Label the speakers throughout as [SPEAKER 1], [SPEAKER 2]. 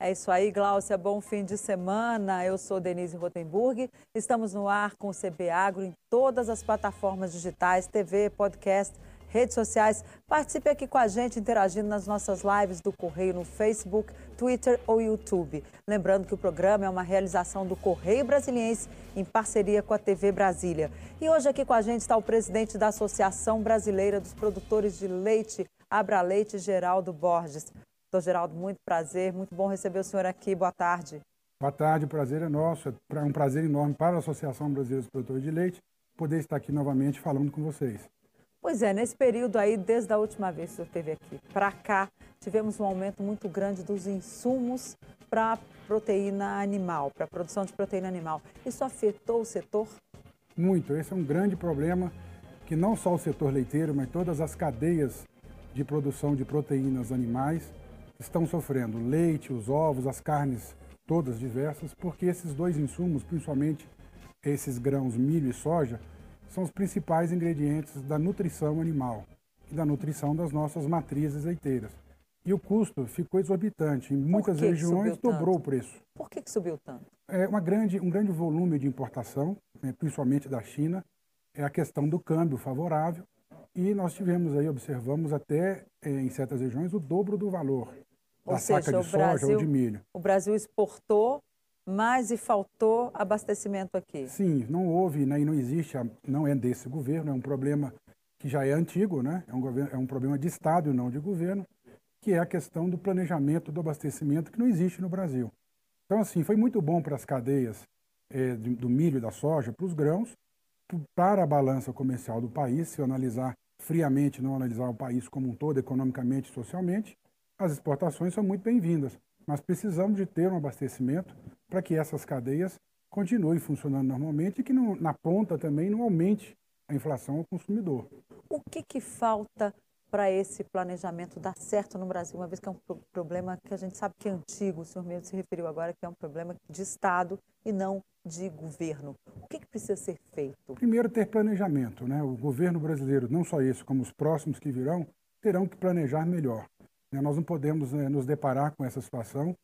[SPEAKER 1] É isso aí, Gláucia. Bom fim de semana. Eu sou Denise Rotenburg. Estamos no ar com o CB Agro em todas as plataformas digitais, TV, podcast, redes sociais. Participe aqui com a gente, interagindo nas nossas lives do Correio no Facebook, Twitter ou YouTube. Lembrando que o programa é uma realização do Correio Brasiliense em parceria com a TV Brasília. E hoje aqui com a gente está o presidente da Associação Brasileira dos Produtores de Leite, Abra Leite, Geraldo Borges. Doutor Geraldo, muito prazer, muito bom receber o senhor aqui. Boa tarde.
[SPEAKER 2] Boa tarde, o prazer é nosso. É um prazer enorme para a Associação Brasileira dos Produtores de Leite poder estar aqui novamente falando com vocês.
[SPEAKER 1] Pois é, nesse período aí, desde a última vez que o senhor esteve aqui para cá, tivemos um aumento muito grande dos insumos para proteína animal, para a produção de proteína animal. Isso afetou o setor?
[SPEAKER 2] Muito. Esse é um grande problema que não só o setor leiteiro, mas todas as cadeias de produção de proteínas animais estão sofrendo. Leite, os ovos, as carnes, todas diversas, porque esses dois insumos, principalmente esses grãos milho e soja, são os principais ingredientes da nutrição animal e da nutrição das nossas matrizes leiteiras. E o custo ficou exorbitante. Em muitas regiões dobrou o preço.
[SPEAKER 1] Por que, que subiu tanto?
[SPEAKER 2] É uma grande, um grande volume de importação, né, principalmente da China. É a questão do câmbio favorável. E nós tivemos aí, observamos até é, em certas regiões, o dobro do valor
[SPEAKER 1] ou da seja, saca de soja Brasil, ou de milho. O Brasil exportou mais e faltou abastecimento aqui.
[SPEAKER 2] Sim, não houve né, e não existe, não é desse governo, é um problema que já é antigo, né? é, um governo, é um problema de Estado e não de governo, que é a questão do planejamento do abastecimento que não existe no Brasil. Então, assim, foi muito bom para as cadeias é, do milho e da soja, para os grãos, para a balança comercial do país, se analisar friamente, não analisar o país como um todo, economicamente e socialmente, as exportações são muito bem-vindas, mas precisamos de ter um abastecimento para que essas cadeias continuem funcionando normalmente e que não, na ponta também não aumente a inflação ao consumidor.
[SPEAKER 1] O que, que falta para esse planejamento dar certo no Brasil, uma vez que é um problema que a gente sabe que é antigo, o senhor mesmo se referiu agora que é um problema de Estado e não de governo. O que, que precisa ser feito?
[SPEAKER 2] Primeiro, ter planejamento. Né? O governo brasileiro, não só esse, como os próximos que virão, terão que planejar melhor. Né? Nós não podemos né, nos deparar com essa situação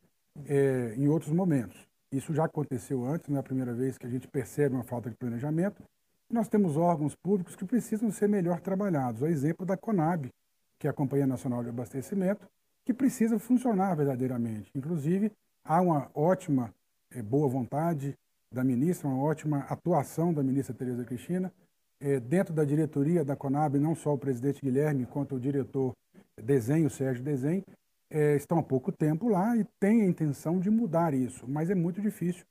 [SPEAKER 2] é, em outros momentos. Isso já aconteceu antes, não é a primeira vez que a gente percebe uma falta de planejamento. Nós temos órgãos públicos que precisam ser melhor trabalhados. O exemplo da CONAB, que é a Companhia Nacional de Abastecimento, que precisa funcionar verdadeiramente. Inclusive, há uma ótima é, boa vontade da ministra, uma ótima atuação da ministra Tereza Cristina. É, dentro da diretoria da CONAB, não só o presidente Guilherme, quanto o diretor Desenho, Sérgio Desenho, é, estão há pouco tempo lá e têm a intenção de mudar isso, mas é muito difícil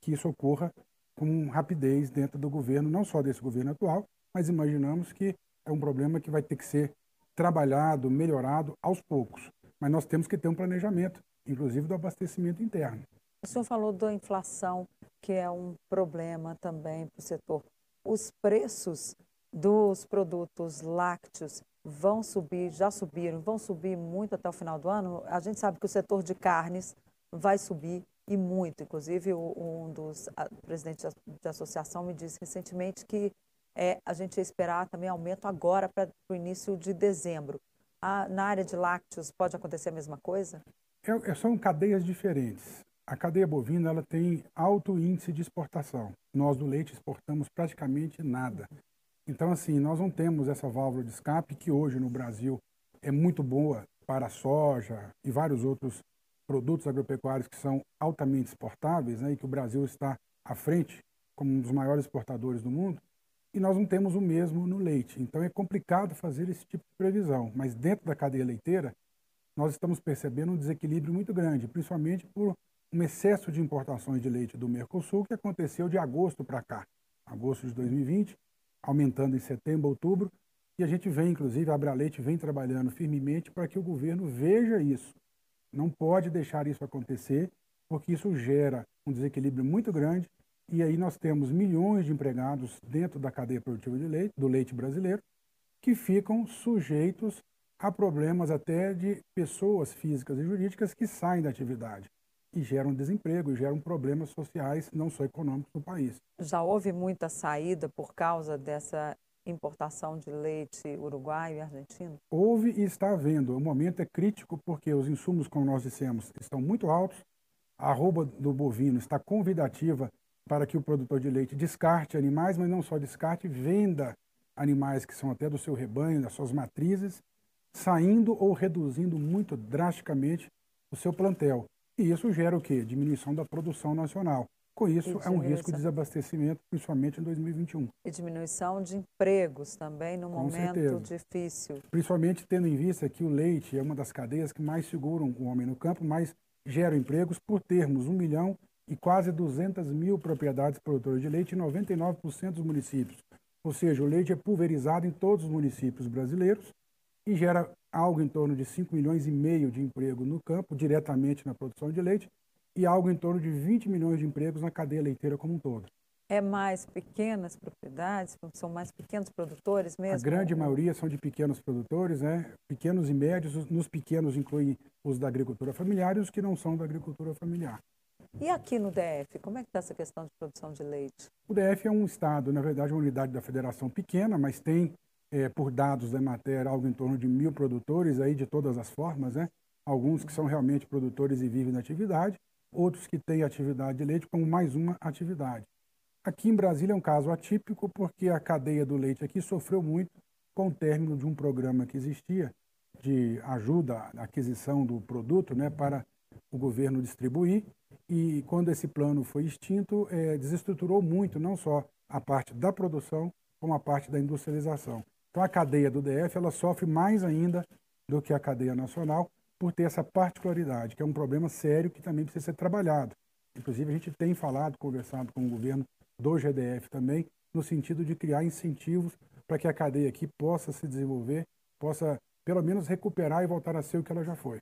[SPEAKER 2] que isso ocorra com rapidez dentro do governo, não só desse governo atual, mas imaginamos que é um problema que vai ter que ser trabalhado, melhorado aos poucos. Mas nós temos que ter um planejamento, inclusive do abastecimento interno.
[SPEAKER 1] O senhor falou da inflação, que é um problema também para o setor. Os preços dos produtos lácteos vão subir, já subiram, vão subir muito até o final do ano. A gente sabe que o setor de carnes vai subir e muito. Inclusive, um dos presidentes da associação me disse recentemente que é, a gente ia esperar também aumento agora para o início de dezembro. A, na área de lácteos, pode acontecer a mesma coisa?
[SPEAKER 2] É, é, são cadeias diferentes. A cadeia bovina ela tem alto índice de exportação. Nós do leite exportamos praticamente nada. Então, assim, nós não temos essa válvula de escape que hoje no Brasil é muito boa para a soja e vários outros produtos agropecuários que são altamente exportáveis né, e que o Brasil está à frente como um dos maiores exportadores do mundo, e nós não temos o mesmo no leite. Então é complicado fazer esse tipo de previsão, mas dentro da cadeia leiteira, nós estamos percebendo um desequilíbrio muito grande, principalmente por um excesso de importações de leite do Mercosul que aconteceu de agosto para cá, agosto de 2020, aumentando em setembro, outubro, e a gente vem, inclusive, a Abra Leite vem trabalhando firmemente para que o governo veja isso. Não pode deixar isso acontecer, porque isso gera um desequilíbrio muito grande, e aí nós temos milhões de empregados dentro da cadeia produtiva de leite, do leite brasileiro, que ficam sujeitos a problemas até de pessoas físicas e jurídicas que saem da atividade e geram desemprego, e geram problemas sociais, não só econômicos no país.
[SPEAKER 1] Já houve muita saída por causa dessa importação de leite uruguaio e argentino?
[SPEAKER 2] Houve e está havendo. O momento é crítico porque os insumos, como nós dissemos, estão muito altos. A arroba do bovino está convidativa para que o produtor de leite descarte animais, mas não só descarte, venda animais que são até do seu rebanho, das suas matrizes, saindo ou reduzindo muito drasticamente o seu plantel. E isso gera o quê? Diminuição da produção nacional. Com isso, é um risco de desabastecimento, principalmente em 2021.
[SPEAKER 1] E diminuição de empregos também no Com momento certeza. difícil.
[SPEAKER 2] Principalmente tendo em vista que o leite é uma das cadeias que mais seguram o homem no campo, mais geram empregos por termos um milhão e quase 200 mil propriedades produtoras de leite em 99% dos municípios. Ou seja, o leite é pulverizado em todos os municípios brasileiros e gera algo em torno de 5 milhões e meio de emprego no campo, diretamente na produção de leite, e algo em torno de 20 milhões de empregos na cadeia leiteira como um todo.
[SPEAKER 1] É mais pequenas propriedades? São mais pequenos produtores mesmo?
[SPEAKER 2] A grande maioria são de pequenos produtores, né? pequenos e médios. Nos pequenos inclui os da agricultura familiar e os que não são da agricultura familiar.
[SPEAKER 1] E aqui no DF, como é que está essa questão de produção de leite?
[SPEAKER 2] O DF é um estado, na verdade, uma unidade da federação pequena, mas tem, é, por dados da matéria, algo em torno de mil produtores aí de todas as formas, né? Alguns que são realmente produtores e vivem na atividade, outros que têm atividade de leite como mais uma atividade. Aqui em Brasília é um caso atípico porque a cadeia do leite aqui sofreu muito com o término de um programa que existia de ajuda à aquisição do produto né, para o governo distribuir e quando esse plano foi extinto, é, desestruturou muito não só a parte da produção, como a parte da industrialização. Então a cadeia do DF ela sofre mais ainda do que a cadeia nacional, por ter essa particularidade, que é um problema sério que também precisa ser trabalhado. Inclusive, a gente tem falado, conversado com o governo do GDF também, no sentido de criar incentivos para que a cadeia aqui possa se desenvolver, possa pelo menos recuperar e voltar a ser o que ela já foi.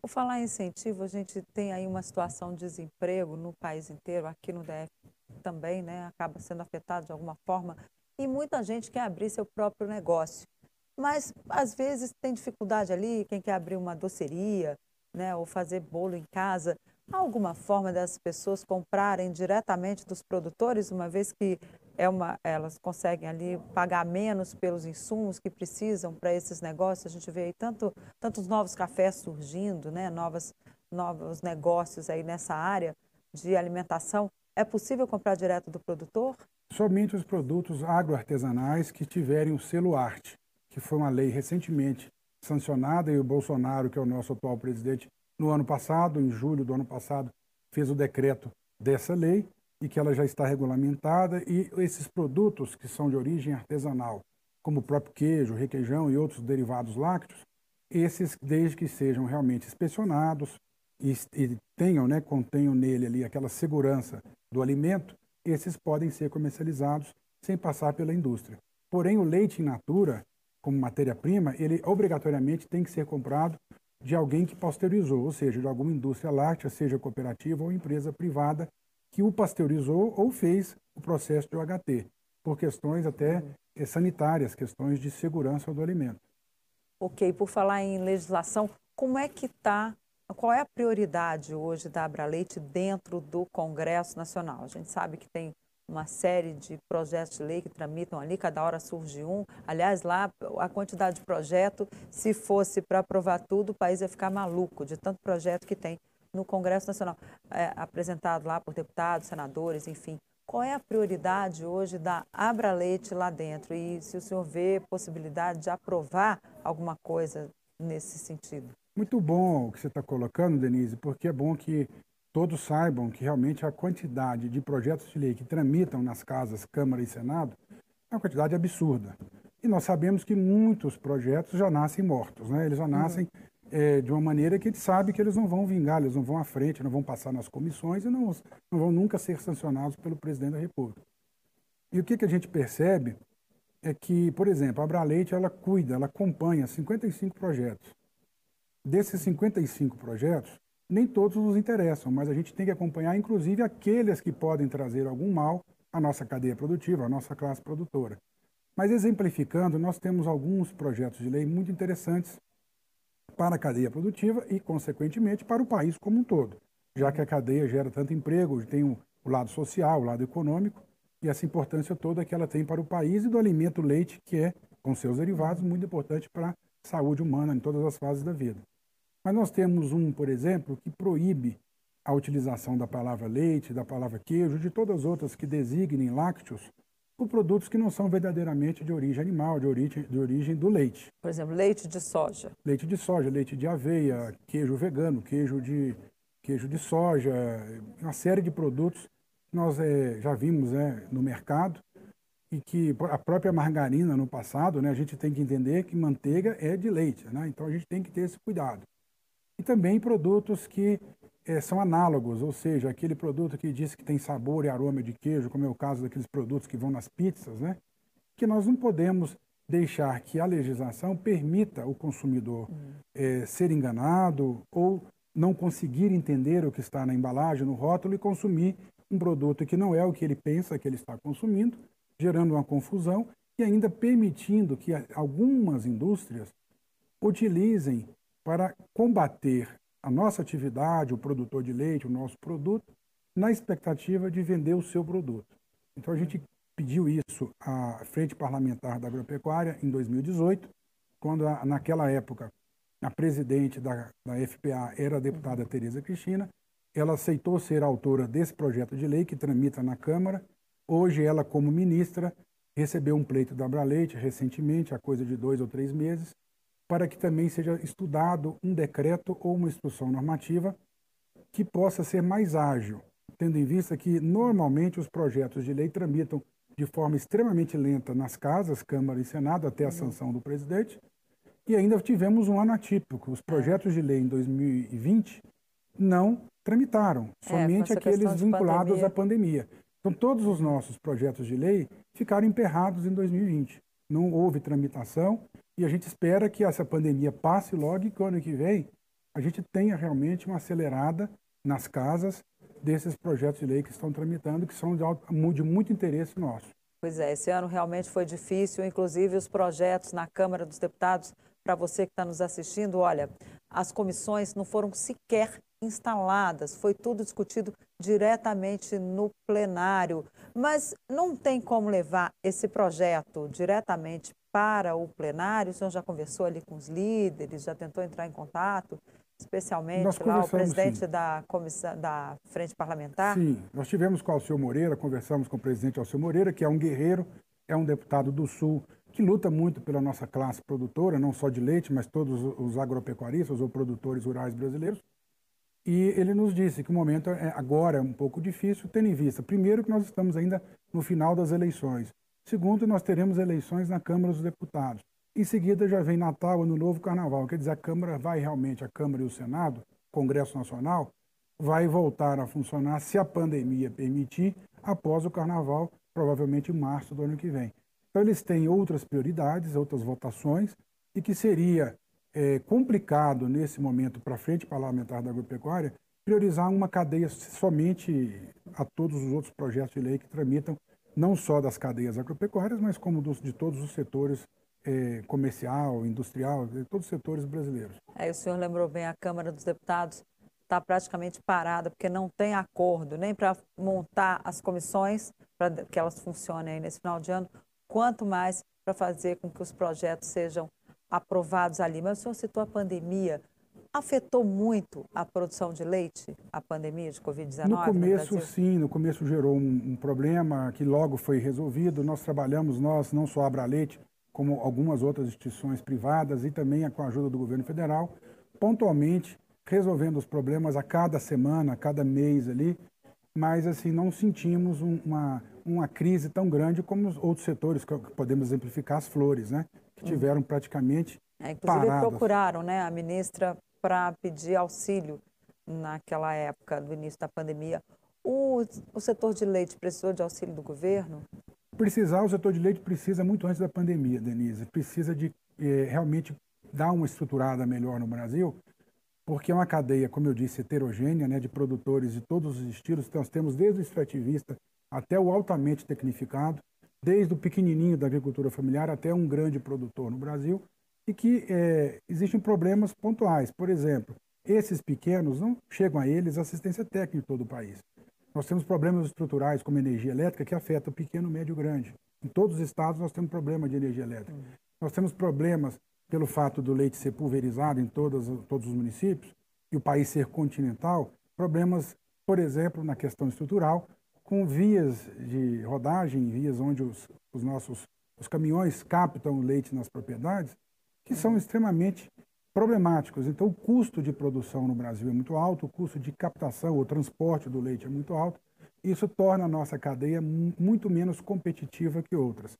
[SPEAKER 1] Por falar em incentivo, a gente tem aí uma situação de desemprego no país inteiro, aqui no DF também, né? Acaba sendo afetado de alguma forma. E muita gente quer abrir seu próprio negócio mas às vezes tem dificuldade ali, quem quer abrir uma doceria, né, ou fazer bolo em casa. Há alguma forma das pessoas comprarem diretamente dos produtores, uma vez que é uma, elas conseguem ali pagar menos pelos insumos que precisam para esses negócios? A gente vê aí tanto, tantos novos cafés surgindo, né, novas, novos negócios aí nessa área de alimentação. É possível comprar direto do produtor?
[SPEAKER 2] Somente os produtos agroartesanais que tiverem o selo arte que foi uma lei recentemente sancionada e o Bolsonaro, que é o nosso atual presidente, no ano passado, em julho do ano passado, fez o decreto dessa lei e que ela já está regulamentada. E esses produtos que são de origem artesanal, como o próprio queijo, requeijão e outros derivados lácteos, esses, desde que sejam realmente inspecionados e, e tenham, né, contenham nele ali aquela segurança do alimento, esses podem ser comercializados sem passar pela indústria. Porém, o leite in natura, como matéria-prima, ele obrigatoriamente tem que ser comprado de alguém que pasteurizou, ou seja, de alguma indústria láctea, seja cooperativa ou empresa privada, que o pasteurizou ou fez o processo de OHT, por questões até eh, sanitárias, questões de segurança do alimento.
[SPEAKER 1] Ok, por falar em legislação, como é que está, qual é a prioridade hoje da Abraleite dentro do Congresso Nacional? A gente sabe que tem uma série de projetos de lei que tramitam ali, cada hora surge um. Aliás, lá a quantidade de projeto, se fosse para aprovar tudo, o país ia ficar maluco de tanto projeto que tem no Congresso Nacional, é, apresentado lá por deputados, senadores, enfim. Qual é a prioridade hoje da Abra Leite lá dentro? E se o senhor vê possibilidade de aprovar alguma coisa nesse sentido?
[SPEAKER 2] Muito bom o que você está colocando, Denise, porque é bom que todos saibam que realmente a quantidade de projetos de lei que tramitam nas casas, Câmara e Senado é uma quantidade absurda. E nós sabemos que muitos projetos já nascem mortos, né? eles já uhum. nascem uhum. é, de uma maneira que a gente sabe que eles não vão vingar, eles não vão à frente, não vão passar nas comissões e não, não vão nunca ser sancionados pelo presidente da República. E o que, que a gente percebe é que, por exemplo, a Abraleite ela cuida, ela acompanha 55 projetos. Desses 55 projetos, nem todos nos interessam, mas a gente tem que acompanhar, inclusive, aqueles que podem trazer algum mal à nossa cadeia produtiva, à nossa classe produtora. Mas exemplificando, nós temos alguns projetos de lei muito interessantes para a cadeia produtiva e, consequentemente, para o país como um todo, já que a cadeia gera tanto emprego, tem o, lado social, o lado econômico, e essa importância toda que ela tem para o país e do alimento leite, que é, com seus derivados, muito importante para a saúde humana em todas as fases da vida. Mas nós temos um, por exemplo, que proíbe a utilização da palavra leite, da palavra queijo, de todas as outras que designem lácteos, por produtos que não são verdadeiramente de origem animal, de origem, de origem do leite.
[SPEAKER 1] Por exemplo, leite de soja.
[SPEAKER 2] Leite de soja, leite de aveia, queijo vegano, queijo de, queijo de soja, uma série de produtos que nós é, já vimos né, no mercado e que a própria margarina no passado, né, a gente tem que entender que manteiga é de leite, né? então a gente tem que ter esse cuidado. E também produtos que é, são análogos, ou seja, aquele produto que diz que tem sabor e aroma de queijo, como é o caso daqueles produtos que vão nas pizzas, né? que nós não podemos deixar que a legislação permita o consumidor é, ser enganado ou não conseguir entender o que está na embalagem, no rótulo e consumir um produto que não é o que ele pensa que ele está consumindo, gerando uma confusão e ainda permitindo que algumas indústrias utilizem para combater a nossa atividade, o produtor de leite, o nosso produto, na expectativa de vender o seu produto. Então a gente pediu isso à Frente Parlamentar da Agropecuária em 2018, quando a, naquela época a presidente da, da FPA era a deputada Tereza Cristina, ela aceitou ser autora desse projeto de lei que tramita na Câmara. Hoje ela, como ministra, recebeu um pleito da Abraleite recentemente, há coisa de dois ou três meses, para que também seja estudado um decreto ou uma instrução normativa que possa ser mais ágil, tendo em vista que normalmente os projetos de lei tramitam de forma extremamente lenta nas casas, Câmara e Senado, até a uhum. sanção do presidente. E ainda tivemos um ano atípico. Os projetos de lei em 2020 não tramitaram, é, somente é, aqueles vinculados pandemia. à pandemia. Então, todos os nossos projetos de lei ficaram emperrados em 2020. Não houve tramitação e a gente espera que essa pandemia passe logo e que ano que vem a gente tenha realmente uma acelerada nas casas desses projetos de lei que estão tramitando, que são de, alto, de muito interesse nosso.
[SPEAKER 1] Pois é, esse ano realmente foi difícil, inclusive os projetos na Câmara dos Deputados, para você que está nos assistindo, olha, as comissões não foram sequer instaladas, foi tudo discutido diretamente no plenário. Mas não tem como levar esse projeto diretamente para o plenário? O senhor já conversou ali com os líderes, já tentou entrar em contato? Especialmente lá o presidente sim. da comissão da frente parlamentar?
[SPEAKER 2] Sim, nós tivemos com o Alceu Moreira, conversamos com o presidente Alceu Moreira, que é um guerreiro, é um deputado do Sul, que luta muito pela nossa classe produtora, não só de leite, mas todos os agropecuaristas ou produtores rurais brasileiros. E ele nos disse que o momento é agora é um pouco difícil, tendo em vista, primeiro, que nós estamos ainda no final das eleições. Segundo, nós teremos eleições na Câmara dos Deputados. Em seguida já vem Natal, Ano Novo, Carnaval. Quer dizer, a Câmara vai realmente, a Câmara e o Senado, Congresso Nacional, vai voltar a funcionar, se a pandemia permitir, após o Carnaval, provavelmente em março do ano que vem. Então, eles têm outras prioridades, outras votações, e que seria é, complicado nesse momento para a frente parlamentar da agropecuária priorizar uma cadeia somente a todos os outros projetos de lei que tramitam, não só das cadeias agropecuárias, mas como dos, de todos os setores é, comercial, industrial, de todos os setores brasileiros.
[SPEAKER 1] Aí o senhor lembrou bem, a Câmara dos Deputados está praticamente parada, porque não tem acordo nem para montar as comissões, para que elas funcionem nesse final de ano, quanto mais para fazer com que os projetos sejam aprovados ali. Mas o senhor citou a pandemia. Afetou muito a produção de leite, a pandemia de Covid-19?
[SPEAKER 2] No começo, no sim, no começo gerou um, um, problema que logo foi resolvido. Nós trabalhamos, nós, não só a Abra Leite, como algumas outras instituições privadas e também com a ajuda do governo federal, pontualmente resolvendo os problemas a cada semana, a cada mês ali, mas assim não sentimos um, uma, uma crise tão grande como os outros setores, que podemos exemplificar as flores, né? Que tiveram praticamente é,
[SPEAKER 1] inclusive
[SPEAKER 2] paradas.
[SPEAKER 1] procuraram né, a ministra para pedir auxílio naquela época do início da pandemia. O, o setor de leite precisou de auxílio do governo?
[SPEAKER 2] Precisar, o setor de leite precisa muito antes da pandemia, Denise. Precisa de eh, realmente dar uma estruturada melhor no Brasil, porque é uma cadeia, como eu disse, heterogênea, né, de produtores de todos os estilos. Nós temos desde o extrativista até o altamente tecnificado desde o pequenininho da agricultura familiar até um grande produtor no Brasil, e que é, existem problemas pontuais. Por exemplo, esses pequenos não chegam a eles assistência técnica em todo o país. Nós temos problemas estruturais como energia elétrica que afeta o pequeno, médio e grande. Em todos os estados nós temos problema de energia elétrica. Uhum. Nós temos problemas pelo fato do leite ser pulverizado em todos, todos os municípios e o país ser continental, problemas, por exemplo, na questão estrutural, com vias de rodagem, vias onde os, os nossos os caminhões captam leite nas propriedades, que são extremamente problemáticos. Então, o custo de produção no Brasil é muito alto, o custo de captação ou transporte do leite é muito alto. Isso torna a nossa cadeia muito menos competitiva que outras.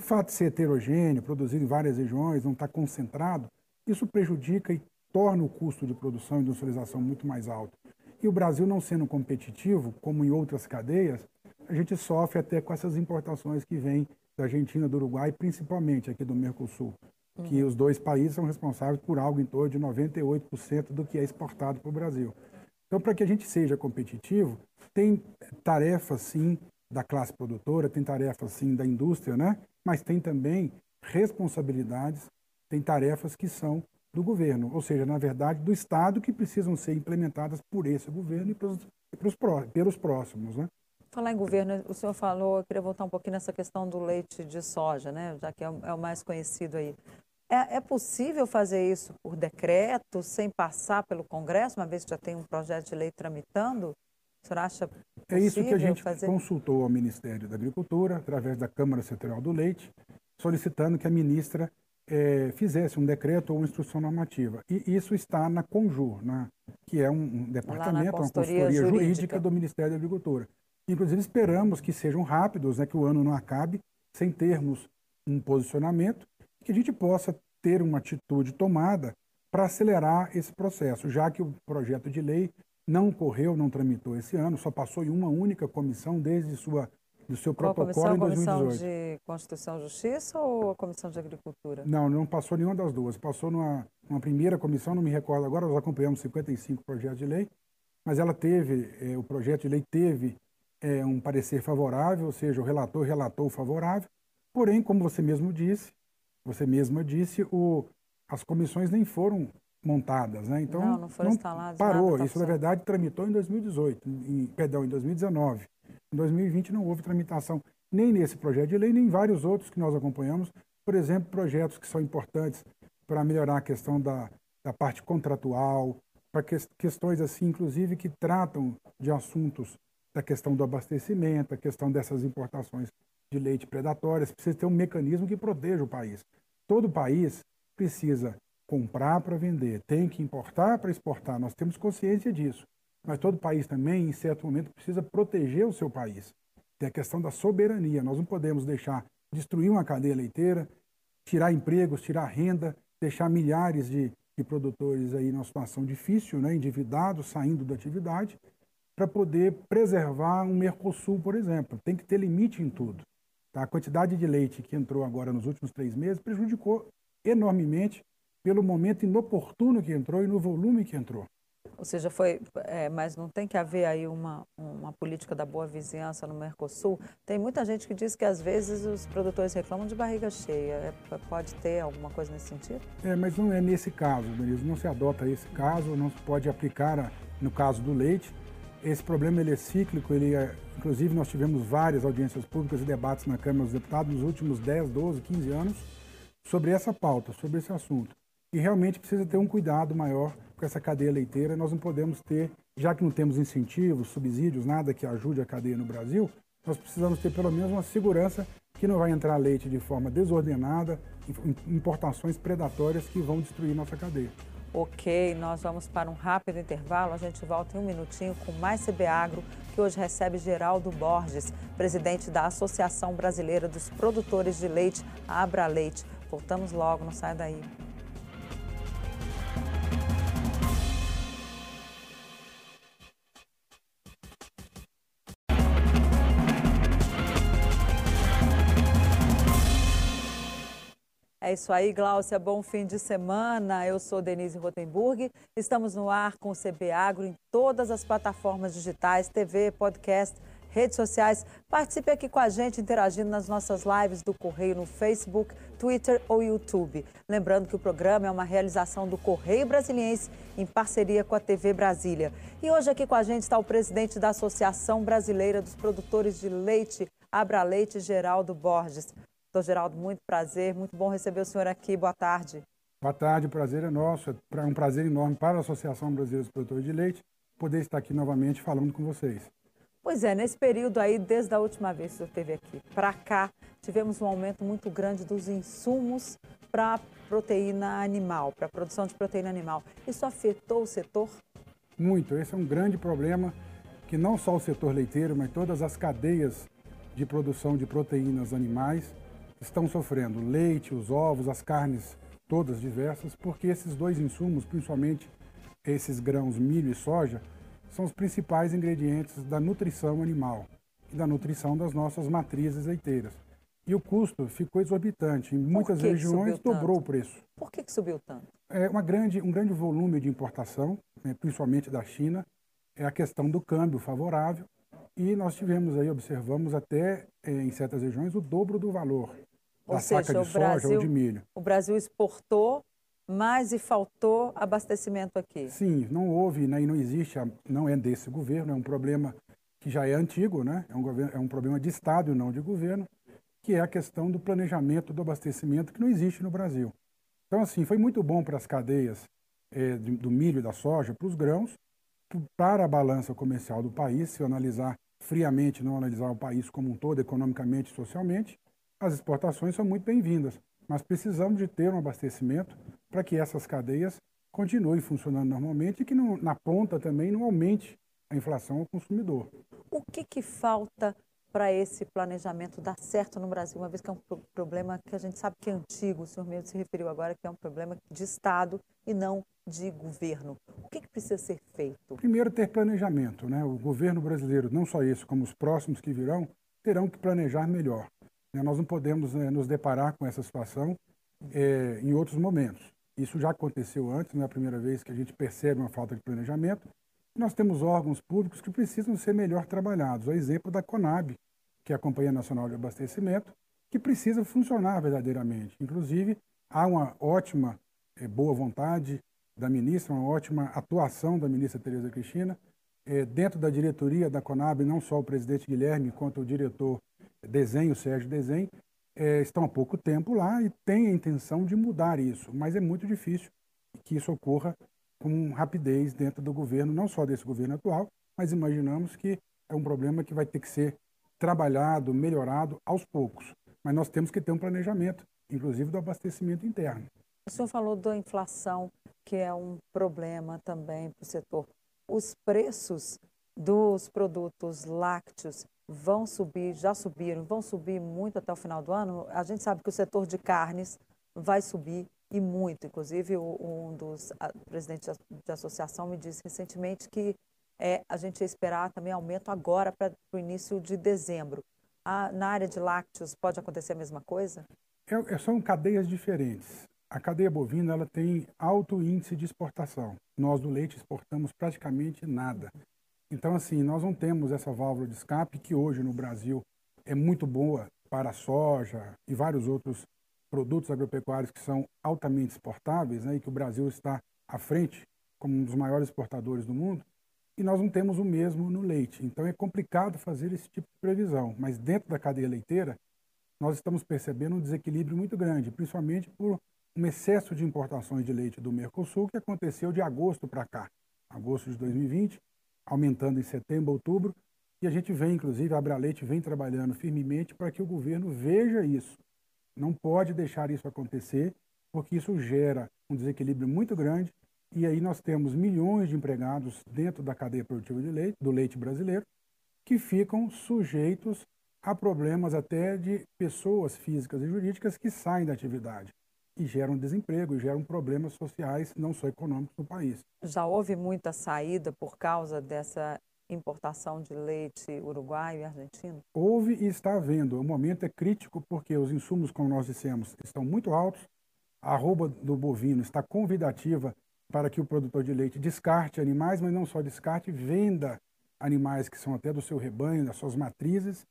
[SPEAKER 2] O fato de ser heterogêneo, produzido em várias regiões, não estar concentrado, isso prejudica e torna o custo de produção e industrialização muito mais alto. E o Brasil não sendo competitivo, como em outras cadeias, a gente sofre até com essas importações que vêm da Argentina, do Uruguai, principalmente aqui do Mercosul, uhum. que os dois países são responsáveis por algo em torno de 98% do que é exportado para o Brasil. Então, para que a gente seja competitivo, tem tarefas, sim, da classe produtora, tem tarefas, sim, da indústria, né? mas tem também responsabilidades, tem tarefas que são do governo, ou seja, na verdade, do Estado, que precisam ser implementadas por esse governo e pelos, pelos, pelos próximos. Né?
[SPEAKER 1] Falar em governo, o senhor falou, eu queria voltar um pouquinho nessa questão do leite de soja, né? já que é o, é o mais conhecido aí. É, é, possível fazer isso por decreto, sem passar pelo Congresso, uma vez que já tem um projeto de lei tramitando? O senhor acha possível
[SPEAKER 2] É isso que a gente fazer? consultou ao Ministério da Agricultura, através da Câmara Setorial do Leite, solicitando que a ministra é, fizesse um decreto ou uma instrução normativa. E isso está na Conjur, na, que é um, um departamento, uma consultoria jurídica. jurídica do Ministério da Agricultura. Inclusive, esperamos que sejam rápidos, né, que o ano não acabe sem termos um posicionamento, que a gente possa ter uma atitude tomada para acelerar esse processo, já que o projeto de lei não correu, não tramitou esse ano, só passou em uma única comissão desde sua do seu protocolo em 2018.
[SPEAKER 1] A comissão de Constituição e Justiça ou a Comissão de Agricultura?
[SPEAKER 2] Não, não passou nenhuma das duas. Passou numa, numa primeira comissão, não me recordo agora, nós acompanhamos 55 projetos de lei, mas ela teve, eh, o projeto de lei teve eh, um parecer favorável, ou seja, o relator relatou favorável, porém, como você mesmo disse, você mesma disse, o, as comissões nem foram montadas, né?
[SPEAKER 1] Então não, não foram não instaladas.
[SPEAKER 2] Parou. Nada, Isso na verdade tramitou em 2018, em, perdão, em 2019. Em 2020 não houve tramitação nem nesse projeto de lei, nem em vários outros que nós acompanhamos. Por exemplo, projetos que são importantes para melhorar a questão da, da parte contratual, para que, questões assim, inclusive, que tratam de assuntos da questão do abastecimento, a questão dessas importações de leite predatórias. Precisa ter um mecanismo que proteja o país. Todo país precisa comprar para vender, tem que importar para exportar. Nós temos consciência disso. Mas todo país também, em certo momento, precisa proteger o seu país. Tem a questão da soberania. Nós não podemos deixar destruir uma cadeia leiteira, tirar empregos, tirar renda, deixar milhares de, de produtores aí numa situação difícil, né, endividados, saindo da atividade, para poder preservar um Mercosul, por exemplo. Tem que ter limite em tudo. Tá? A quantidade de leite que entrou agora nos últimos três meses prejudicou enormemente pelo momento inoportuno que entrou e no volume que entrou.
[SPEAKER 1] Ou seja, foi, é, mas não tem que haver aí uma, uma política da boa vizinhança no Mercosul. Tem muita gente que diz que às vezes os produtores reclamam de barriga cheia. É, pode ter alguma coisa nesse sentido?
[SPEAKER 2] É, mas não é nesse caso, Denise. Não se adota esse caso, não se pode aplicar a, no caso do leite. Esse problema ele é cíclico, ele é, inclusive nós tivemos várias audiências públicas e debates na Câmara dos Deputados nos últimos 10, 12, 15 anos sobre essa pauta, sobre esse assunto. E realmente precisa ter um cuidado maior com essa cadeia leiteira. Nós não podemos ter, já que não temos incentivos, subsídios, nada que ajude a cadeia no Brasil, nós precisamos ter pelo menos uma segurança que não vai entrar leite de forma desordenada, importações predatórias que vão destruir nossa cadeia.
[SPEAKER 1] Ok, nós vamos para um rápido intervalo. A gente volta em um minutinho com mais CB Agro, que hoje recebe Geraldo Borges, presidente da Associação Brasileira dos Produtores de Leite, Abra Leite. Voltamos logo, não sai daí. É isso aí, Gláucia. Bom fim de semana. Eu sou Denise Rotenburg. Estamos no ar com o CB Agro em todas as plataformas digitais, TV, podcast, redes sociais. Participe aqui com a gente, interagindo nas nossas lives do Correio no Facebook, Twitter ou YouTube. Lembrando que o programa é uma realização do Correio Brasiliense em parceria com a TV Brasília. E hoje aqui com a gente está o presidente da Associação Brasileira dos Produtores de Leite, Abra Leite, Geraldo Borges. Doutor Geraldo, muito prazer, muito bom receber o senhor aqui. Boa tarde.
[SPEAKER 2] Boa tarde, o prazer é nosso. É um prazer enorme para a Associação Brasileira dos Produtores de Leite poder estar aqui novamente falando com vocês.
[SPEAKER 1] Pois é, nesse período aí, desde a última vez que o senhor esteve aqui para cá, tivemos um aumento muito grande dos insumos para proteína animal, para a produção de proteína animal. Isso afetou o setor?
[SPEAKER 2] Muito. Esse é um grande problema que não só o setor leiteiro, mas todas as cadeias de produção de proteínas animais estão sofrendo. Leite, os ovos, as carnes todas diversas, porque esses dois insumos, principalmente esses grãos milho e soja, são os principais ingredientes da nutrição animal e da nutrição das nossas matrizes leiteiras. E o custo ficou exorbitante. Em muitas regiões dobrou o preço.
[SPEAKER 1] Por que, que subiu tanto?
[SPEAKER 2] É uma grande, um grande volume de importação, né, principalmente da China. É a questão do câmbio favorável. E nós tivemos aí, observamos até é, em certas regiões, o dobro do valor
[SPEAKER 1] ou
[SPEAKER 2] da
[SPEAKER 1] seja,
[SPEAKER 2] saca de soja
[SPEAKER 1] Brasil,
[SPEAKER 2] ou de milho.
[SPEAKER 1] O Brasil exportou mais e faltou abastecimento aqui.
[SPEAKER 2] Sim, não houve né, e não existe, não é desse governo, é um problema que já é antigo, né? é, um governo, é um problema de Estado e não de governo, que é a questão do planejamento do abastecimento que não existe no Brasil. Então, assim, foi muito bom para as cadeias é, do milho e da soja, para os grãos, para a balança comercial do país, se analisar friamente, não analisar o país como um todo, economicamente e socialmente, as exportações são muito bem-vindas, mas precisamos de ter um abastecimento para que essas cadeias continuem funcionando normalmente e que não, na ponta também não aumente a inflação ao consumidor.
[SPEAKER 1] O que, que falta para esse planejamento dar certo no Brasil, uma vez que é um problema que a gente sabe que é antigo, o senhor mesmo se referiu agora que é um problema de Estado e não de governo. O que, que precisa ser feito?
[SPEAKER 2] Primeiro, ter planejamento. Né? O governo brasileiro, não só esse, como os próximos que virão, terão que planejar melhor. Né? Nós não podemos né, nos deparar com essa situação é, em outros momentos. Isso já aconteceu antes, não é a primeira vez que a gente percebe uma falta de planejamento. Nós temos órgãos públicos que precisam ser melhor trabalhados. O exemplo da CONAB, que é a Companhia Nacional de Abastecimento, que precisa funcionar verdadeiramente. Inclusive, há uma ótima é, boa vontade da ministra, uma ótima atuação da ministra Tereza Cristina. É, dentro da diretoria da CONAB, não só o presidente Guilherme, quanto o diretor Desenho, Sérgio Desenho, é, estão há pouco tempo lá e têm a intenção de mudar isso, mas é muito difícil que isso ocorra com rapidez dentro do governo, não só desse governo atual, mas imaginamos que é um problema que vai ter que ser trabalhado, melhorado aos poucos. Mas nós temos que ter um planejamento, inclusive do abastecimento interno.
[SPEAKER 1] O senhor falou da inflação, que é um problema também para o setor. Os preços dos produtos lácteos vão subir, já subiram, vão subir muito até o final do ano. A gente sabe que o setor de carnes vai subir e muito. Inclusive, um dos presidentes de associação me disse recentemente que é, a gente ia esperar também aumento agora para o início de dezembro. A, na área de lácteos, pode acontecer a mesma coisa?
[SPEAKER 2] É, é, são cadeias diferentes. A cadeia bovina ela tem alto índice de exportação. Nós do leite exportamos praticamente nada. Então, assim, nós não temos essa válvula de escape que hoje no Brasil é muito boa para a soja e vários outros produtos agropecuários que são altamente exportáveis né, e que o Brasil está à frente como um dos maiores exportadores do mundo. E nós não temos o mesmo no leite. Então é complicado fazer esse tipo de previsão. Mas dentro da cadeia leiteira, nós estamos percebendo um desequilíbrio muito grande, principalmente por um excesso de importações de leite do Mercosul que aconteceu de agosto para cá, agosto de 2020, aumentando em setembro, outubro, e a gente vem, inclusive, a Abra Leite vem trabalhando firmemente para que o governo veja isso. Não pode deixar isso acontecer, porque isso gera um desequilíbrio muito grande, e aí nós temos milhões de empregados dentro da cadeia produtiva de leite, do leite brasileiro, que ficam sujeitos a problemas até de pessoas físicas e jurídicas que saem da atividade e geram desemprego, e geram problemas sociais, não só econômicos, no país.
[SPEAKER 1] Já houve muita saída por causa dessa importação de leite uruguaio e argentino?
[SPEAKER 2] Houve e está havendo. O momento é crítico porque os insumos, como nós dissemos, estão muito altos. A arroba do bovino está convidativa para que o produtor de leite descarte animais, mas não só descarte, venda animais que são até do seu rebanho, das suas matrizes,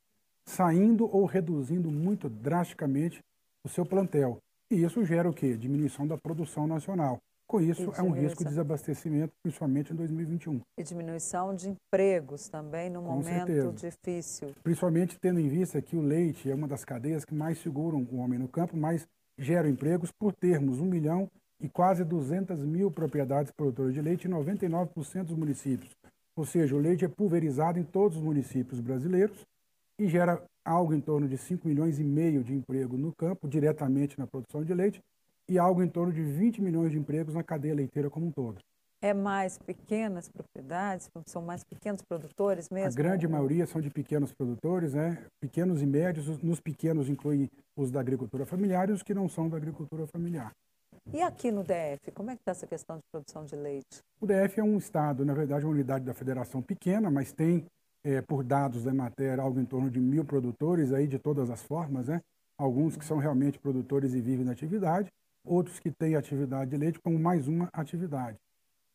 [SPEAKER 2] saindo ou reduzindo muito drasticamente o seu plantel. E isso gera o quê? Diminuição da produção nacional. Com isso, é um risco de desabastecimento, principalmente em 2021.
[SPEAKER 1] E diminuição de empregos também no Com momento certeza. difícil.
[SPEAKER 2] Principalmente tendo em vista que o leite é uma das cadeias que mais seguram o homem no campo, mais geram empregos por termos 1 milhão e quase 200 mil propriedades produtoras de leite em 99% dos municípios. Ou seja, o leite é pulverizado em todos os municípios brasileiros e gera algo em torno de 5 milhões e meio de emprego no campo, diretamente na produção de leite, e algo em torno de 20 milhões de empregos na cadeia leiteira como um todo.
[SPEAKER 1] É mais pequenas propriedades, são mais pequenos produtores mesmo?
[SPEAKER 2] A grande maioria são de pequenos produtores, né? pequenos e médios. Nos pequenos inclui os da agricultura familiar e os que não são da agricultura familiar.
[SPEAKER 1] E aqui no DF, como é que está essa questão de produção de leite?
[SPEAKER 2] O DF é um estado, na verdade, uma unidade da federação pequena, mas tem, é, por dados da matéria, algo em torno de mil produtores aí de todas as formas, né? Alguns que são realmente produtores e vivem na atividade, outros que têm atividade de leite como mais uma atividade.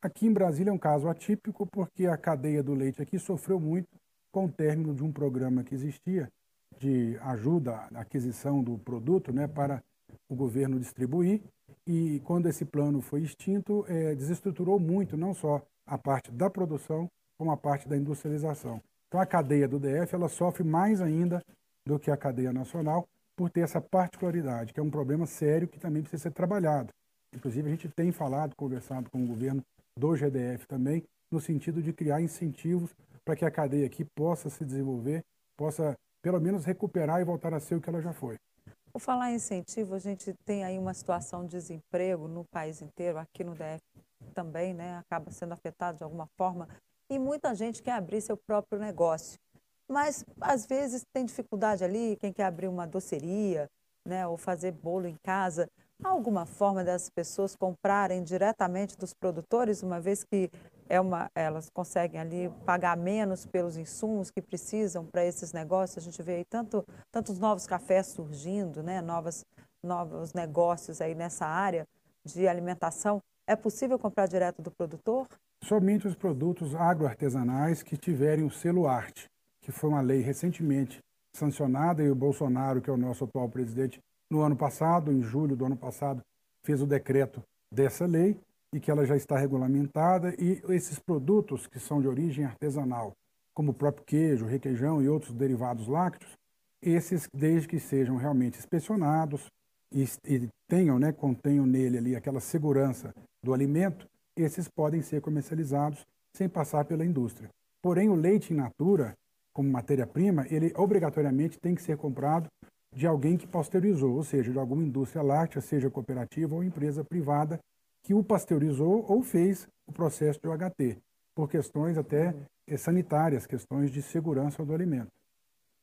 [SPEAKER 2] Aqui em Brasília é um caso atípico porque a cadeia do leite aqui sofreu muito com o término de um programa que existia de ajuda à aquisição do produto né, para o governo distribuir. E quando esse plano foi extinto, é, desestruturou muito não só a parte da produção, como a parte da industrialização. Então a cadeia do DF ela sofre mais ainda do que a cadeia nacional, por ter essa particularidade, que é um problema sério que também precisa ser trabalhado. Inclusive, a gente tem falado, conversado com o governo do GDF também, no sentido de criar incentivos para que a cadeia aqui possa se desenvolver, possa pelo menos recuperar e voltar a ser o que ela já foi.
[SPEAKER 1] Por falar em incentivo, a gente tem aí uma situação de desemprego no país inteiro, aqui no DF também, né? Acaba sendo afetado de alguma forma. E muita gente quer abrir seu próprio negócio mas às vezes tem dificuldade ali, quem quer abrir uma doceria, né, ou fazer bolo em casa. Há alguma forma das pessoas comprarem diretamente dos produtores, uma vez que é uma, elas conseguem ali pagar menos pelos insumos que precisam para esses negócios? A gente vê aí tanto, tantos novos cafés surgindo, né, novas, novos negócios aí nessa área de alimentação. É possível comprar direto do produtor?
[SPEAKER 2] Somente os produtos agroartesanais que tiverem o selo arte que foi uma lei recentemente sancionada e o Bolsonaro, que é o nosso atual presidente, no ano passado, em julho do ano passado, fez o decreto dessa lei e que ela já está regulamentada. E esses produtos que são de origem artesanal, como o próprio queijo, requeijão e outros derivados lácteos, esses desde que sejam realmente inspecionados e, e tenham, né, contenham nele ali aquela segurança do alimento, esses podem ser comercializados sem passar pela indústria. Porém, o leite in natura, como matéria-prima, ele obrigatoriamente tem que ser comprado de alguém que pasteurizou, ou seja, de alguma indústria láctea, seja cooperativa ou empresa privada, que o pasteurizou ou fez o processo de UHT, por questões até eh, sanitárias, questões de segurança do alimento.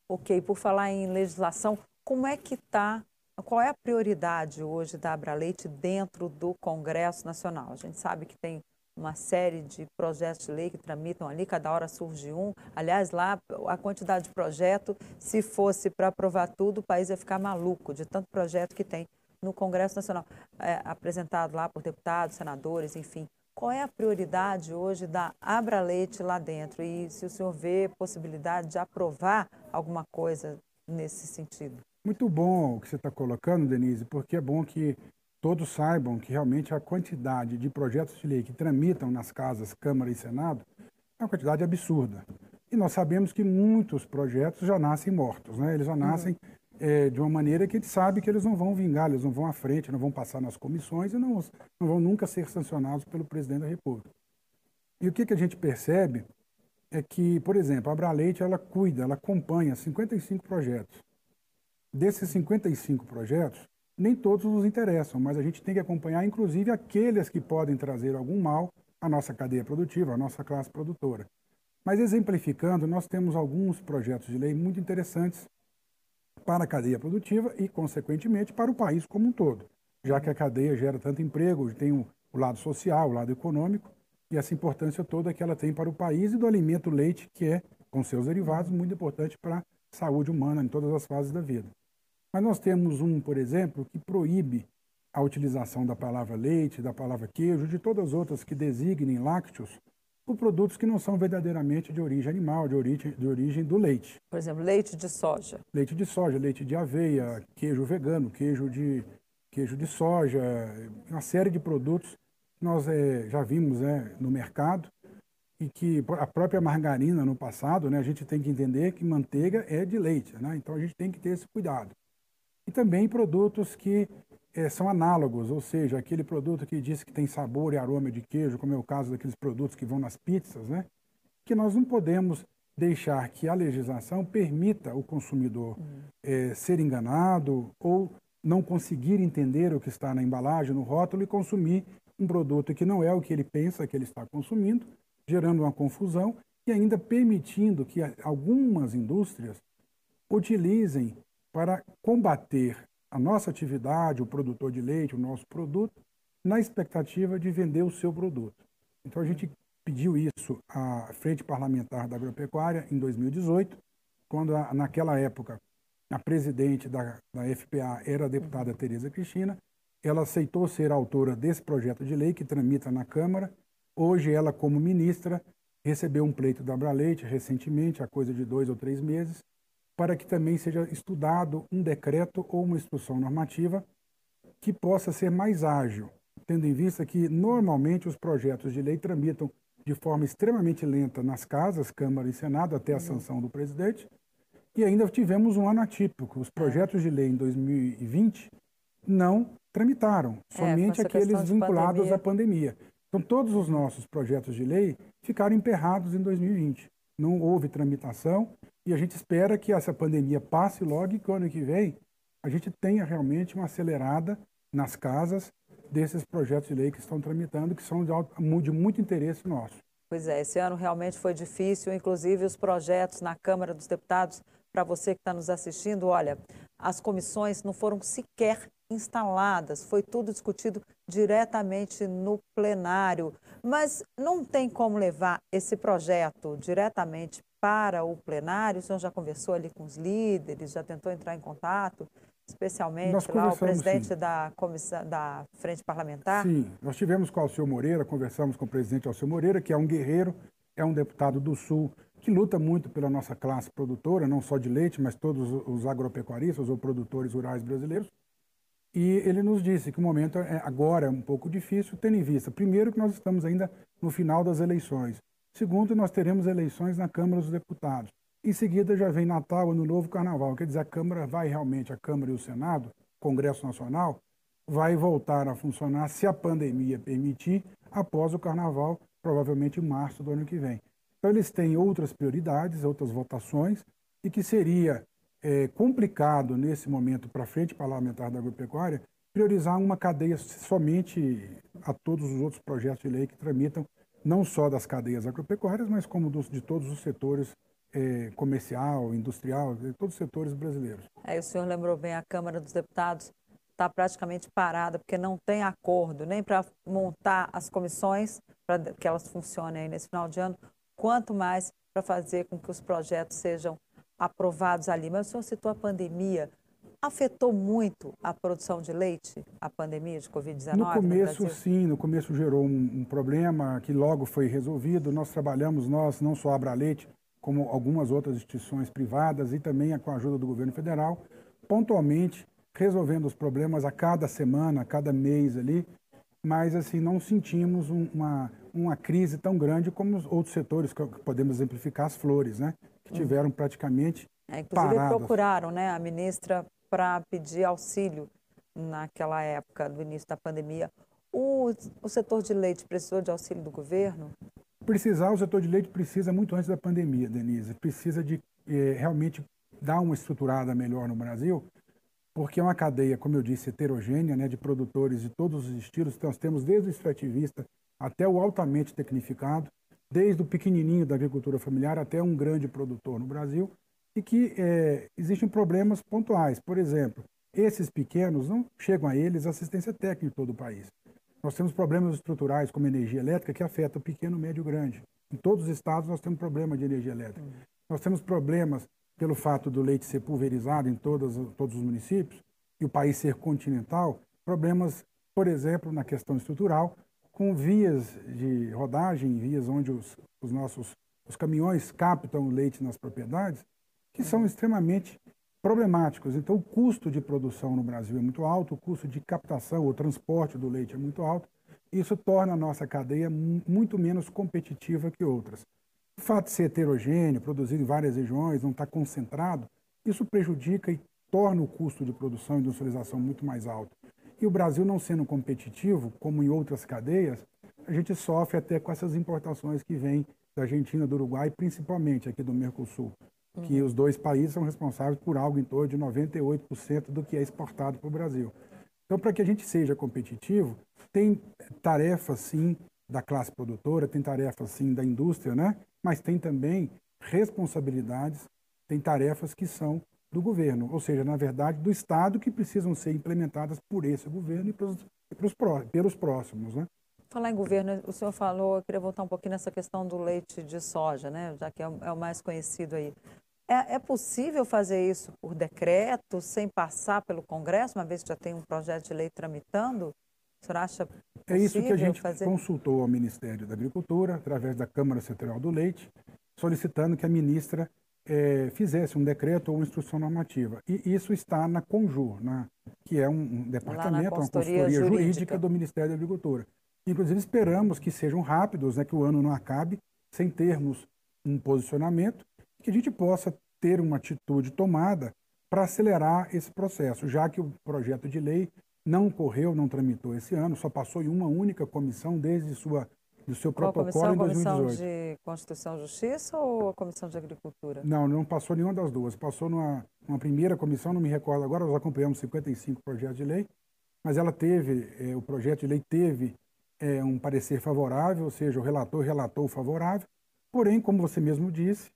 [SPEAKER 1] Ok, por falar em legislação, como é que está, qual é a prioridade hoje da Abraleite dentro do Congresso Nacional? A gente sabe que tem uma série de projetos de lei que tramitam ali, cada hora surge um. Aliás, lá a quantidade de projeto, se fosse para aprovar tudo, o país ia ficar maluco de tanto projeto que tem no Congresso Nacional, é, apresentado lá por deputados, senadores, enfim. Qual é a prioridade hoje da Abra Leite lá dentro? E se o senhor vê possibilidade de aprovar alguma coisa nesse sentido?
[SPEAKER 2] Muito bom o que você está colocando, Denise, porque é bom que todos saibam que realmente a quantidade de projetos de lei que tramitam nas casas Câmara e Senado é uma quantidade absurda. E nós sabemos que muitos projetos já nascem mortos, né? Eles já nascem uhum. é, de uma maneira que a gente sabe que eles não vão vingar, eles não vão à frente, não vão passar nas comissões e não, não vão nunca ser sancionados pelo presidente da República. E o que, que a gente percebe é que, por exemplo, a Abraleite, ela cuida, ela acompanha 55 projetos. Desses 55 projetos, nem todos nos interessam, mas a gente tem que acompanhar, inclusive, aqueles que podem trazer algum mal à nossa cadeia produtiva, à nossa classe produtora. Mas exemplificando, nós temos alguns projetos de lei muito interessantes para a cadeia produtiva e, consequentemente, para o país como um todo, já que a cadeia gera tanto emprego, tem o, lado social, o lado econômico, e essa importância toda que ela tem para o país e do alimento leite, que é, com seus derivados, muito importante para a saúde humana em todas as fases da vida. Mas nós temos um, por exemplo, que proíbe a utilização da palavra leite, da palavra queijo, de todas as outras que designem lácteos por produtos que não são verdadeiramente de origem animal, de origem, de origem do leite.
[SPEAKER 1] Por exemplo, leite de soja.
[SPEAKER 2] Leite de soja, leite de aveia, queijo vegano, queijo de, queijo de soja, uma série de produtos que nós é, já vimos né, no mercado e que a própria margarina no passado, né, a gente tem que entender que manteiga é de leite, né? então a gente tem que ter esse cuidado. E também produtos que é, são análogos, ou seja, aquele produto que diz que tem sabor e aroma de queijo, como é o caso daqueles produtos que vão nas pizzas, né? que nós não podemos deixar que a legislação permita o consumidor é, ser enganado ou não conseguir entender o que está na embalagem, no rótulo e consumir um produto que não é o que ele pensa que ele está consumindo, gerando uma confusão e ainda permitindo que algumas indústrias utilizem para combater a nossa atividade, o produtor de leite, o nosso produto, na expectativa de vender o seu produto. Então a gente pediu isso à Frente Parlamentar da Agropecuária em 2018, quando naquela época a presidente da, da FPA era a deputada Tereza Cristina, ela aceitou ser autora desse projeto de lei que tramita na Câmara. Hoje ela, como ministra, recebeu um pleito da Abraleite recentemente, há coisa de dois ou três meses, para que também seja estudado um decreto ou uma instrução normativa que possa ser mais ágil, tendo em vista que normalmente os projetos de lei tramitam de forma extremamente lenta nas casas, Câmara e Senado, até a uhum. sanção do presidente. E ainda tivemos um ano atípico. Os projetos de lei em 2020 não tramitaram, é, somente é, aqueles vinculados pandemia. à pandemia. Então, todos os nossos projetos de lei ficaram emperrados em 2020. Não houve tramitação e a gente espera que essa pandemia passe logo e que o ano que vem a gente tenha realmente uma acelerada nas casas desses projetos de lei que estão tramitando, que são de, alto, de muito interesse nosso.
[SPEAKER 1] Pois é, esse ano realmente foi difícil, inclusive os projetos na Câmara dos Deputados, para você que está nos assistindo, olha, as comissões não foram sequer instaladas, foi tudo discutido diretamente no plenário. Mas não tem como levar esse projeto diretamente para o plenário? O senhor já conversou ali com os líderes, já tentou entrar em contato? especialmente lá o presidente sim. da comissão da frente parlamentar?
[SPEAKER 2] Sim, nós tivemos com o Alceu Moreira, conversamos com o presidente Alceu Moreira, que é um guerreiro, é um deputado do Sul que luta muito pela nossa classe produtora, não só de leite, mas todos os agropecuaristas ou produtores rurais brasileiros. E ele nos disse que o momento é, agora é um pouco difícil, tendo em vista, primeiro, que nós estamos ainda no final das eleições. Segundo, nós teremos eleições na Câmara dos Deputados. Em seguida, já vem Natal, Ano Novo, Carnaval. Quer dizer, a Câmara vai realmente, a Câmara e o Senado, Congresso Nacional, vai voltar a funcionar, se a pandemia permitir, após o Carnaval, provavelmente em março do ano que vem. Então, eles têm outras prioridades, outras votações, e que seria é, complicado, nesse momento, para a frente parlamentar da agropecuária, priorizar uma cadeia somente a todos os outros projetos de lei que tramitam, não só das cadeias agropecuárias, mas como dos, de todos os setores é, comercial, industrial, de todos os setores brasileiros.
[SPEAKER 1] Aí o senhor lembrou bem, a Câmara dos Deputados está praticamente parada, porque não tem acordo nem para montar as comissões, para que elas funcionem nesse final de ano, quanto mais para fazer com que os projetos sejam aprovados ali. Mas o senhor citou a pandemia. Afetou muito a produção de leite, a pandemia de Covid-19?
[SPEAKER 2] No começo, no sim, no começo gerou um, um, problema que logo foi resolvido. Nós trabalhamos, nós, não só a Abra Leite, como algumas outras instituições privadas e também com a ajuda do governo federal, pontualmente resolvendo os problemas a cada semana, a cada mês ali, mas assim não sentimos uma, uma crise tão grande como os outros setores que podemos exemplificar as flores, né, que tiveram praticamente
[SPEAKER 1] é, inclusive paradas. procuraram, né, a ministra para pedir auxílio naquela época do início da pandemia. O, o setor de leite precisou de auxílio do governo?
[SPEAKER 2] Precisar, o setor de leite precisa muito antes da pandemia, Denise. Precisa de eh, realmente dar uma estruturada melhor no Brasil, porque é uma cadeia, como eu disse, heterogênea, né, de produtores de todos os estilos. Então, nós temos desde o extrativista até o altamente tecnificado, desde o pequenininho da agricultura familiar até um grande produtor no Brasil, e que é, existem problemas pontuais. Por exemplo, esses pequenos não chegam a eles assistência técnica em todo o país. Nós temos problemas estruturais como energia elétrica que afeta o pequeno, médio e grande. Em todos os estados nós temos problema de energia elétrica. Nós temos problemas pelo fato do leite ser pulverizado em todos, todos os municípios e o país ser continental, problemas, por exemplo, na questão estrutural, com vias de rodagem, vias onde os, os nossos os caminhões captam leite nas propriedades, que são extremamente problemáticos. Então, o custo de produção no Brasil é muito alto, o custo de captação ou transporte do leite é muito alto. Isso torna a nossa cadeia muito menos competitiva que outras. O fato de ser heterogêneo, produzido em várias regiões, não estar concentrado, isso prejudica e torna o custo de produção e industrialização muito mais alto. E o Brasil não sendo competitivo, como em outras cadeias, a gente sofre até com essas importações que vêm da Argentina, do Uruguai, principalmente aqui do Mercosul que os dois países são responsáveis por algo em torno de 98% do que é exportado para o Brasil. Então, para que a gente seja competitivo, tem tarefas, sim, da classe produtora, tem tarefas, sim, da indústria, né? mas tem também responsabilidades, tem tarefas que são do governo, ou seja, na verdade, do Estado, que precisam ser implementadas por esse governo e pelos, pelos, pelos próximos. Né?
[SPEAKER 1] Falar em governo, o senhor falou, eu queria voltar um pouquinho nessa questão do leite de soja, né? já que é o, é o mais conhecido aí. É, é, possível fazer isso por decreto, sem passar pelo Congresso, uma vez que já tem um projeto de lei tramitando? O senhor acha possível
[SPEAKER 2] É isso que a gente
[SPEAKER 1] fazer?
[SPEAKER 2] consultou ao Ministério da Agricultura, através da Câmara Setorial do Leite, solicitando que a ministra é, fizesse um decreto ou uma instrução normativa. E isso está na Conjur, na, que é um, um departamento, uma consultoria jurídica. jurídica do Ministério da Agricultura. Inclusive, esperamos que sejam rápidos, né, que o ano não acabe sem termos um posicionamento que a gente possa ter uma atitude tomada para acelerar esse processo, já que o projeto de lei não correu, não tramitou esse ano, só passou em uma única comissão desde sua do seu Qual protocolo
[SPEAKER 1] comissão?
[SPEAKER 2] em 2018. A
[SPEAKER 1] comissão de Constituição e Justiça ou a comissão de Agricultura?
[SPEAKER 2] Não, não passou nenhuma das duas. Passou numa, numa primeira comissão, não me recordo agora, nós acompanhamos 55 projetos de lei, mas ela teve, eh, o projeto de lei teve eh, um parecer favorável, ou seja, o relator relatou favorável, porém, como você mesmo disse,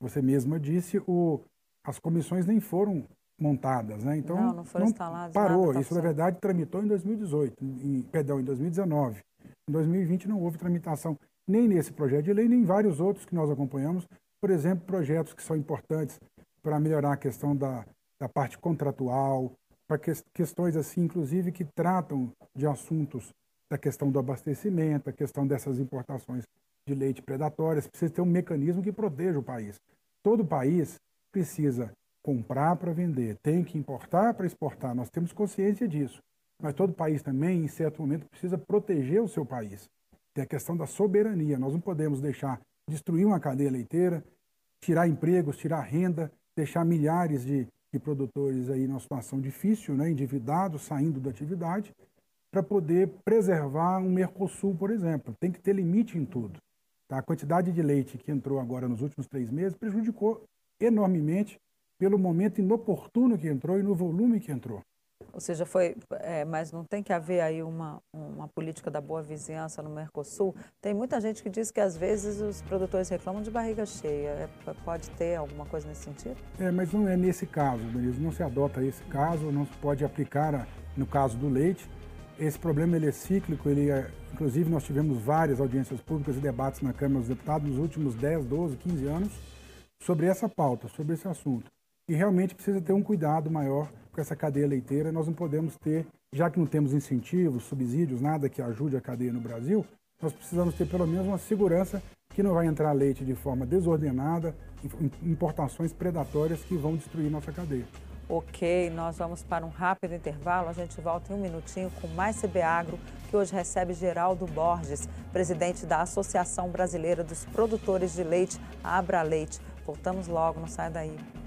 [SPEAKER 2] você mesma disse, o, as comissões nem foram montadas, né?
[SPEAKER 1] Então não, não foram não instaladas.
[SPEAKER 2] Parou. Tá Isso na verdade tramitou em 2018, em, perdão, em 2019. Em 2020 não houve tramitação nem nesse projeto de lei, nem em vários outros que nós acompanhamos. Por exemplo, projetos que são importantes para melhorar a questão da, da parte contratual, para que, questões assim, inclusive, que tratam de assuntos da questão do abastecimento, a questão dessas importações de leite predatórias, precisa ter um mecanismo que proteja o país. Todo país precisa comprar para vender, tem que importar para exportar, nós temos consciência disso. Mas todo país também, em certo momento, precisa proteger o seu país. Tem a questão da soberania. Nós não podemos deixar destruir uma cadeia leiteira, tirar empregos, tirar renda, deixar milhares de, de produtores aí numa situação difícil, né, endividados, saindo da atividade, para poder preservar um Mercosul, por exemplo. Tem que ter limite em tudo. Tá? A quantidade de leite que entrou agora nos últimos três meses prejudicou enormemente pelo momento inoportuno que entrou e no volume que entrou.
[SPEAKER 1] Ou seja, foi, é, mas não tem que haver aí uma, uma política da boa vizinhança no Mercosul. Tem muita gente que diz que às vezes os produtores reclamam de barriga cheia. É, pode ter alguma coisa nesse sentido?
[SPEAKER 2] É, mas não é nesse caso, Denise. Não se adota esse caso, não se pode aplicar a, no caso do leite. Esse problema ele é cíclico, ele é, inclusive nós tivemos várias audiências públicas e debates na Câmara dos Deputados nos últimos 10, 12, 15 anos sobre essa pauta, sobre esse assunto. E realmente precisa ter um cuidado maior com essa cadeia leiteira. Nós não podemos ter, já que não temos incentivos, subsídios, nada que ajude a cadeia no Brasil, nós precisamos ter pelo menos uma segurança que não vai entrar leite de forma desordenada, importações predatórias que vão destruir nossa cadeia.
[SPEAKER 1] Ok, nós vamos para um rápido intervalo. A gente volta em um minutinho com mais CB Agro, que hoje recebe Geraldo Borges, presidente da Associação Brasileira dos Produtores de Leite, Abra Leite. Voltamos logo, não sai daí.